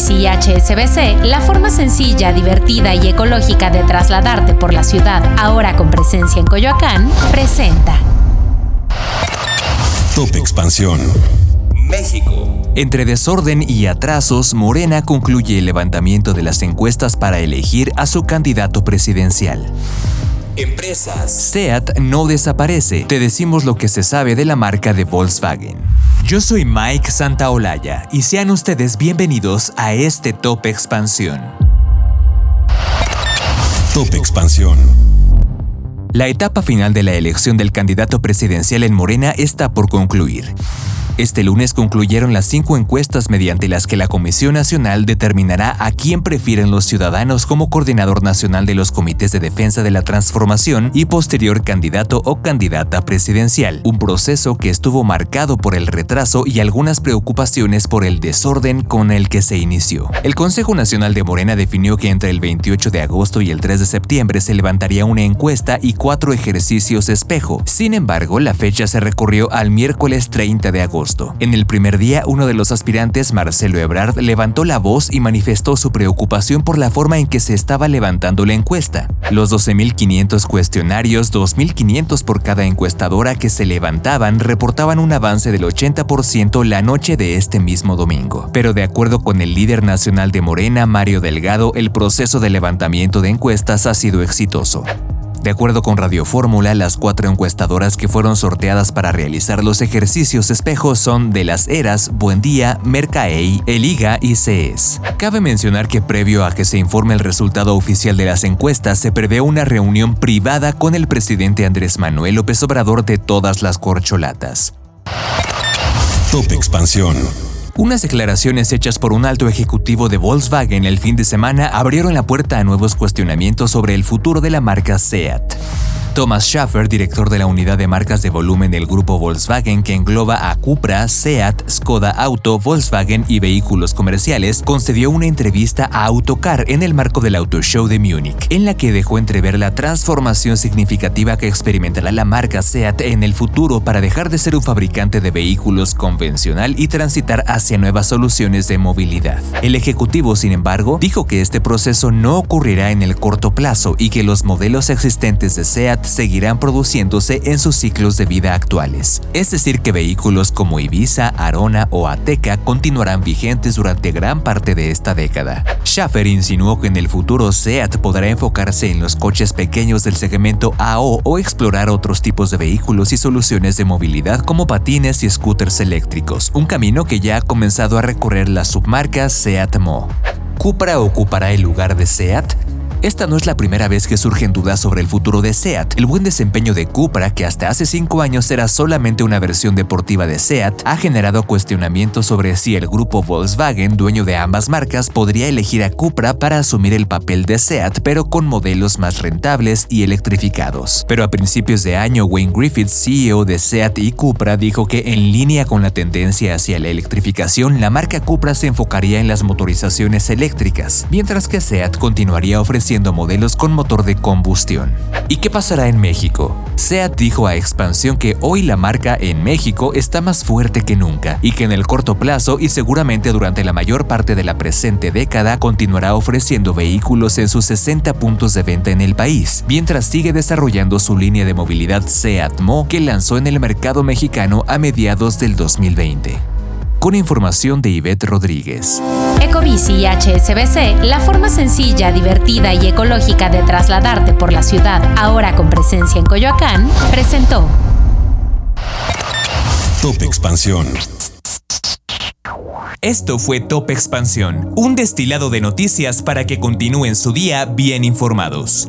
Ecobici y HSBC, la forma sencilla, divertida y ecológica de trasladarte por la ciudad, ahora con presencia en Coyoacán, presenta. Top Expansión. México. Entre desorden y atrasos, Morena concluye el levantamiento de las encuestas para elegir a su candidato presidencial. Empresas. SEAT no desaparece. Te decimos lo que se sabe de la marca de Volkswagen. Yo soy Mike Santaolalla y sean ustedes bienvenidos a este Top Expansión. Top Expansión. La etapa final de la elección del candidato presidencial en Morena está por concluir. Este lunes concluyeron las cinco encuestas mediante las que la Comisión Nacional determinará a quién prefieren los ciudadanos como coordinador nacional de los comités de defensa de la transformación y posterior candidato o candidata presidencial, un proceso que estuvo marcado por el retraso y algunas preocupaciones por el desorden con el que se inició. El Consejo Nacional de Morena definió que entre el 28 de agosto y el 3 de septiembre se levantaría una encuesta y cuatro ejercicios espejo. Sin embargo, la fecha se recorrió al miércoles 30 de agosto. En el primer día, uno de los aspirantes, Marcelo Ebrard, levantó la voz y manifestó su preocupación por la forma en que se estaba levantando la encuesta. Los 12.500 cuestionarios, 2.500 por cada encuestadora que se levantaban, reportaban un avance del 80% la noche de este mismo domingo. Pero de acuerdo con el líder nacional de Morena, Mario Delgado, el proceso de levantamiento de encuestas ha sido exitoso. De acuerdo con Radio Fórmula, las cuatro encuestadoras que fueron sorteadas para realizar los ejercicios espejos son de las eras Buendía, Mercaei, Eliga y CES. Cabe mencionar que previo a que se informe el resultado oficial de las encuestas, se prevé una reunión privada con el presidente Andrés Manuel López Obrador de todas las corcholatas. Top Expansión. Unas declaraciones hechas por un alto ejecutivo de Volkswagen el fin de semana abrieron la puerta a nuevos cuestionamientos sobre el futuro de la marca SEAT. Thomas Schaffer, director de la unidad de marcas de volumen del grupo Volkswagen que engloba a Cupra, Seat, Skoda Auto, Volkswagen y vehículos comerciales, concedió una entrevista a Autocar en el marco del Auto Show de Múnich, en la que dejó entrever la transformación significativa que experimentará la marca Seat en el futuro para dejar de ser un fabricante de vehículos convencional y transitar hacia nuevas soluciones de movilidad. El ejecutivo, sin embargo, dijo que este proceso no ocurrirá en el corto plazo y que los modelos existentes de Seat seguirán produciéndose en sus ciclos de vida actuales. Es decir, que vehículos como Ibiza, Arona o Ateca continuarán vigentes durante gran parte de esta década. Schaffer insinuó que en el futuro SEAT podrá enfocarse en los coches pequeños del segmento AO o explorar otros tipos de vehículos y soluciones de movilidad como patines y scooters eléctricos, un camino que ya ha comenzado a recorrer la submarca Seat Mo. ¿Cupra ocupará el lugar de SEAT? Esta no es la primera vez que surgen dudas sobre el futuro de SEAT. El buen desempeño de Cupra, que hasta hace cinco años era solamente una versión deportiva de SEAT, ha generado cuestionamientos sobre si el grupo Volkswagen, dueño de ambas marcas, podría elegir a Cupra para asumir el papel de SEAT, pero con modelos más rentables y electrificados. Pero a principios de año, Wayne Griffith, CEO de SEAT y Cupra, dijo que en línea con la tendencia hacia la electrificación, la marca Cupra se enfocaría en las motorizaciones eléctricas, mientras que SEAT continuaría ofreciendo modelos con motor de combustión. ¿Y qué pasará en México? SEAT dijo a Expansión que hoy la marca en México está más fuerte que nunca y que en el corto plazo y seguramente durante la mayor parte de la presente década continuará ofreciendo vehículos en sus 60 puntos de venta en el país, mientras sigue desarrollando su línea de movilidad SEAT Mo que lanzó en el mercado mexicano a mediados del 2020 con información de Ivette Rodríguez. Ecobici y HSBC, la forma sencilla, divertida y ecológica de trasladarte por la ciudad, ahora con presencia en Coyoacán, presentó Top Expansión. Esto fue Top Expansión, un destilado de noticias para que continúen su día bien informados.